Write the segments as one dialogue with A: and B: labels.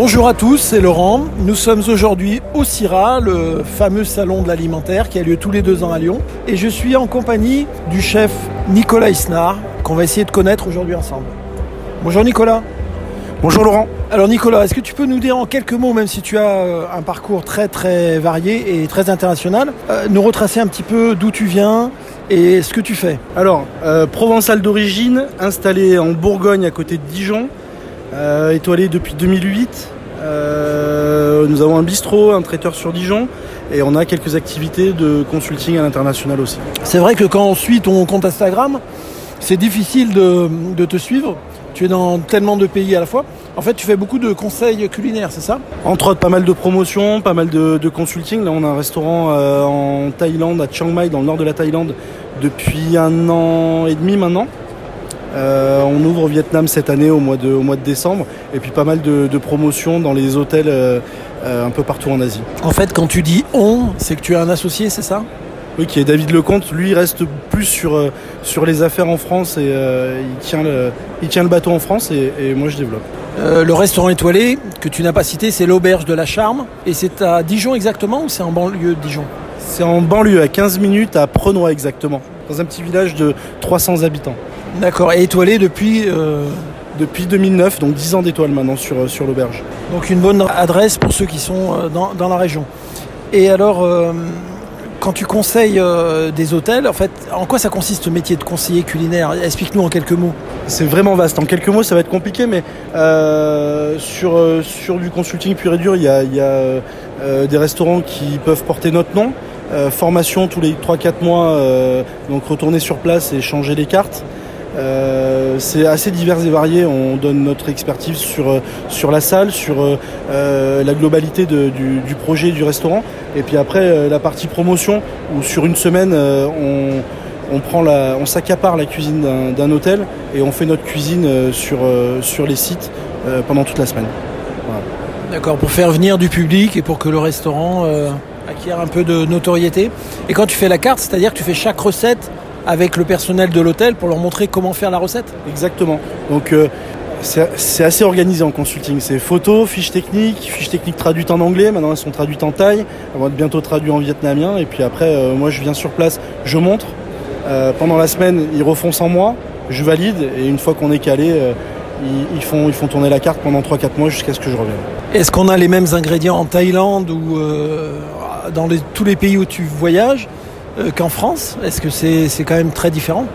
A: Bonjour à tous, c'est Laurent. Nous sommes aujourd'hui au CIRA, le fameux salon de l'alimentaire qui a lieu tous les deux ans à Lyon. Et je suis en compagnie du chef Nicolas Isnard, qu'on va essayer de connaître aujourd'hui ensemble. Bonjour Nicolas.
B: Bonjour Laurent.
A: Alors Nicolas, est-ce que tu peux nous dire en quelques mots, même si tu as euh, un parcours très très varié et très international, euh, nous retracer un petit peu d'où tu viens et ce que tu fais?
B: Alors, euh, provençal d'origine, installé en Bourgogne à côté de Dijon, euh, étoilé depuis 2008. Euh, nous avons un bistrot, un traiteur sur Dijon et on a quelques activités de consulting à l'international aussi.
A: C'est vrai que quand on suit ton compte Instagram, c'est difficile de, de te suivre. Tu es dans tellement de pays à la fois. En fait, tu fais beaucoup de conseils culinaires, c'est ça?
B: Entre autres, pas mal de promotions, pas mal de, de consulting. Là, on a un restaurant euh, en Thaïlande, à Chiang Mai, dans le nord de la Thaïlande, depuis un an et demi maintenant. Euh, on ouvre au Vietnam cette année au mois de, au mois de décembre. Et puis pas mal de, de promotions dans les hôtels euh, euh, un peu partout en Asie.
A: En fait, quand tu dis on, c'est que tu as un associé, c'est ça?
B: Oui, qui est David Lecomte. Lui, il reste plus sur, sur les affaires en France et euh, il, tient le, il tient le bateau en France et, et moi je développe.
A: Euh, Le restaurant étoilé que tu n'as pas cité, c'est l'Auberge de la Charme. Et c'est à Dijon exactement ou c'est en banlieue de Dijon?
B: C'est en banlieue, à 15 minutes, à Prenois exactement. Dans un petit village de 300 habitants.
A: D'accord. Et étoilé depuis. euh,
B: Depuis 2009, donc 10 ans d'étoiles maintenant sur, euh, sur l'auberge.
A: donc une bonne adresse pour ceux qui sont euh, dans, dans la région. Et alors, euh, quand tu conseilles euh, des hôtels, en fait, en quoi ça consiste ce métier de conseiller culinaire? Explique-nous en quelques mots.
B: C'est vraiment vaste. En quelques mots, ça va être compliqué, mais euh, sur, sur du consulting pur et dur, il y a, y a, des restaurants qui peuvent porter notre nom. Formation tous les 3-4 mois, donc retourner sur place et changer les cartes. Euh, c'est assez divers et varié. On donne notre expertise sur, euh, la salle, sur euh, la globalité du, projet du restaurant. Et puis après, la partie promotion, où sur une semaine, on, s'accapare la cuisine d'un- hôtel et on fait notre cuisine sur, les sites pendant toute la semaine.
A: D'accord, pour faire venir du public et pour que le restaurant acquiert un peu de notoriété. Et quand tu fais la carte, c'est-à-dire que tu fais chaque recette avec le personnel de l'hôtel pour leur montrer comment faire la recette
B: Exactement. Donc euh, c'est assez organisé en consulting. C'est photos, fiches techniques, fiches techniques traduites en anglais. Maintenant elles sont traduites en thaï. Elles vont être bientôt traduites en vietnamien. Et puis après, euh, moi je viens sur place, je montre. Euh, pendant la semaine, ils refont sans moi. Je valide. Et une fois qu'on est calé, ils, ils font, ils font tourner la carte pendant 3-4 mois jusqu'à ce que je revienne.
A: Est-ce qu'on a les mêmes ingrédients en Thaïlande ou dans les- tous les pays où tu voyages? Qu'en France Est-ce que c'est quand même très différent?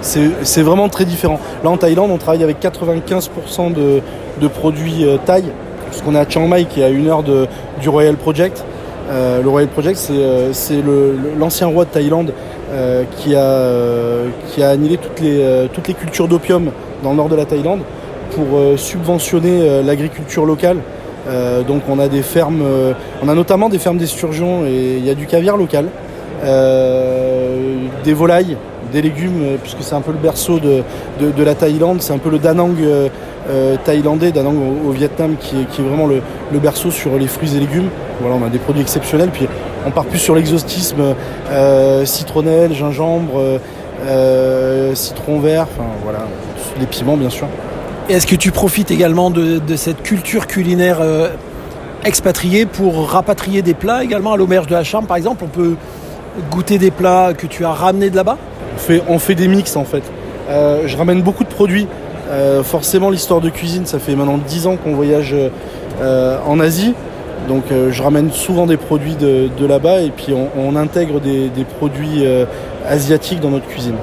B: C'est vraiment très différent. Là en Thaïlande, on travaille avec 95% de, de produits euh, thaï, puisqu'on est à Chiang Mai qui est à une heure du Royal Project. Euh, le Royal Project, c'est euh, l'ancien roi de Thaïlande euh, qui, a, euh, qui annihilé toutes les, euh, cultures d'opium dans le nord de la Thaïlande pour euh, subventionner euh, l'agriculture locale. Euh, donc on a des fermes, euh, on a notamment des fermes d'esturgeons et il y a du caviar local, euh, des volailles, des légumes, euh, puisque c'est un peu le berceau de, la Thaïlande, c'est un peu le Danang euh, euh, thaïlandais, Danang au, Vietnam, qui est, vraiment le, berceau sur les fruits et légumes. Voilà, on a des produits exceptionnels, puis on part plus sur l'exhaustisme, euh, citronnelle, gingembre, euh, euh, citron vert, enfin voilà, les piments bien sûr.
A: Est-ce que tu profites également de, de cette culture culinaire euh, expatriée pour rapatrier des plats également à l'auberge de la Charme par exemple? On peut goûter des plats que tu as ramenés de là-bas
B: On fait, on fait des mix en fait. Euh, je ramène beaucoup de produits. Euh, forcément, l'histoire de cuisine, ça fait maintenant 10 ans qu'on voyage euh, en Asie. Donc je ramène souvent des produits de, de là-bas et puis on, on intègre des, des produits asiatiques dans notre cuisine.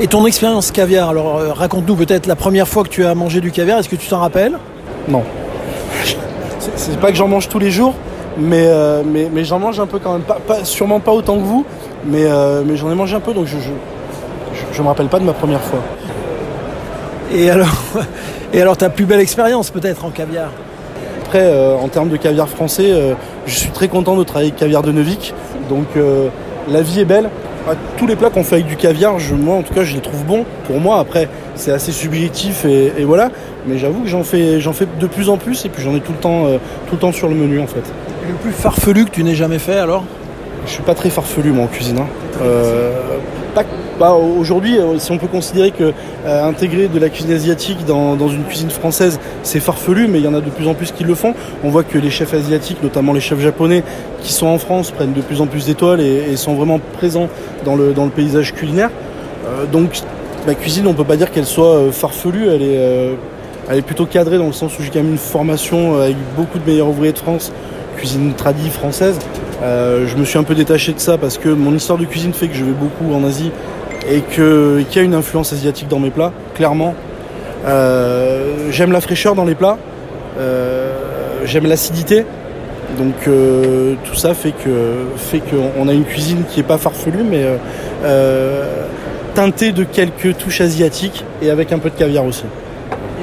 A: Et ton expérience caviar, alors raconte-nous peut-être la première fois que tu as mangé du caviar, est-ce que tu t'en rappelles?
B: Non. C'est- C'est pas que j'en mange tous les jours, mais, euh, mais, mais j'en mange un peu quand même. Pas, pas- sûrement pas autant que vous, mais, euh, mais j'en ai mangé un peu donc je, je, je, je me rappelle pas de ma première fois.
A: Et alors, et alors ta plus belle expérience peut-être en caviar?
B: Après, euh, en termes de caviar français, euh, je suis très content de travailler avec caviar de Neuvik. Donc euh, la vie est belle. Tous les plats qu'on fait avec du caviar, je, moi en tout cas, je les trouve bons. Pour moi, après, c'est assez subjectif et, et voilà. Mais j'avoue que j'en fais, j'en fais de plus en plus et puis j'en ai tout le temps, euh, tout le temps sur le menu en fait.
A: Le plus farfelu que tu n'aies jamais fait alors
B: je suis pas très farfelu moi en cuisine. Hein. Euh, bah, Aujourd'hui, euh, si on peut considérer que euh, intégrer de la cuisine asiatique dans, une cuisine française, c'est farfelu, mais il y en a de plus en plus qui le font. On voit que les chefs asiatiques, notamment les chefs japonais, qui sont en France, prennent de plus en plus d'étoiles et, sont vraiment présents dans le, paysage culinaire. donc, ma cuisine, on peut pas dire qu'elle soit farfelue, elle est, elle est plutôt cadrée dans le sens où j'ai quand même une formation avec beaucoup de meilleurs ouvriers de France, cuisine tradie française. Euh, je me suis un peu détaché de ça parce que mon histoire de cuisine fait que je vais beaucoup en Asie et qu'il y a une influence asiatique dans mes plats, clairement. Euh, j'aime la fraîcheur dans les plats, euh, j'aime l'acidité. Donc tout ça fait qu'on a une cuisine qui n'est pas farfelue mais teintée de quelques touches asiatiques et avec un peu de caviar aussi.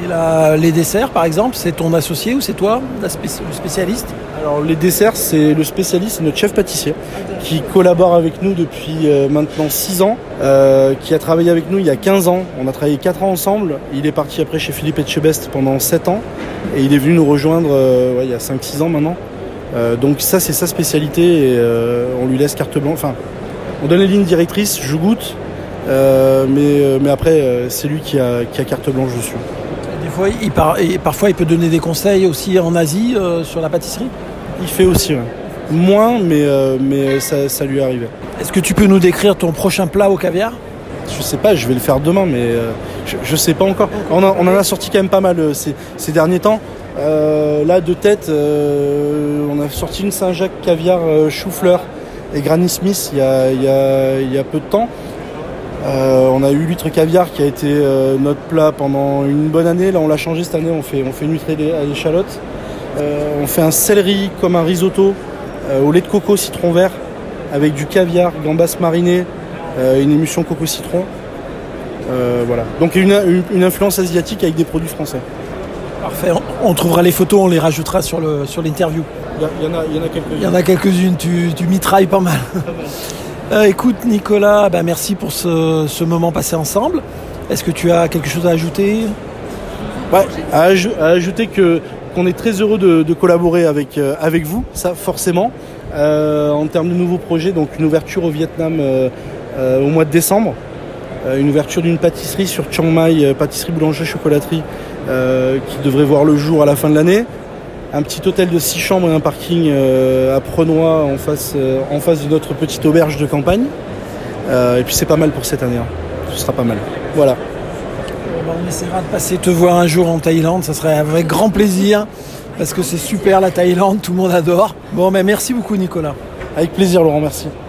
A: Et les desserts par exemple, c'est ton associé ou c'est toi, le spécialiste?
B: Alors les desserts, c'est le spécialiste, notre chef pâtissier qui collabore avec nous depuis euh, maintenant 6 ans, euh, qui a travaillé avec nous il y a 15 ans. On a travaillé 4 ans ensemble. Il est parti après chez Philippe Etchebest pendant 7 ans et il est venu nous rejoindre euh, il y a 5-6 ans maintenant. donc ça c'est sa spécialité et on lui laisse carte blanche. Enfin, on donne les lignes directrices, je goûte, mais, mais après c'est lui qui a, carte blanche dessus.
A: Des fois, il et parfois il peut donner des conseils aussi en Asie sur la pâtisserie?
B: Il fait aussi, Moins, mais, euh, mais ça, lui arrive.
A: Est-ce que tu peux nous décrire ton prochain plat au caviar?
B: Je sais pas, je vais le faire demain, mais euh, je, ne sais pas encore. On, en a sorti quand même pas mal euh, ces, derniers temps. là, de tête, on a sorti une Saint-Jacques caviar chou-fleur et Granny Smith il y a, peu de temps. on a eu l'huître caviar qui a été notre plat pendant une bonne année. Là, on l'a changé cette année. On fait, on fait une huître à l'échalote. Euh, on fait un céleri comme un risotto euh, au lait de coco citron vert avec du caviar, gambas marinées, euh, une émulsion coco citron. voilà. Donc une, une, influence asiatique avec des produits français.
A: Parfait. On, trouvera les photos, on les rajoutera sur le sur l'interview.
B: Il y, en a, quelques-unes.
A: Il y en a quelques-unes. Tu, tu mitrailles pas mal. écoute Nicolas, bah, merci pour ce, moment passé ensemble. Est-ce que tu as quelque chose à ajouter?
B: Ouais, à, ajouter que qu'on est très heureux de, collaborer avec, euh, avec vous, ça forcément. Euh, en termes de nouveaux projets, donc une ouverture au Vietnam euh, au mois de décembre, une ouverture d'une pâtisserie sur Chiang Mai, pâtisserie boulangerie chocolaterie, qui devrait voir le jour à la fin de l'année. Un petit hôtel de 6 chambres et un parking à Prenois en face, en face de notre petite auberge de campagne. et puis c'est pas mal pour cette année. Hein. Ce sera pas mal. Voilà.
A: On essaiera de passer te voir un jour en Thaïlande, ça serait avec grand plaisir, parce que c'est super la Thaïlande, tout le monde adore. Bon, mais merci beaucoup Nicolas.
B: Avec plaisir Laurent, merci.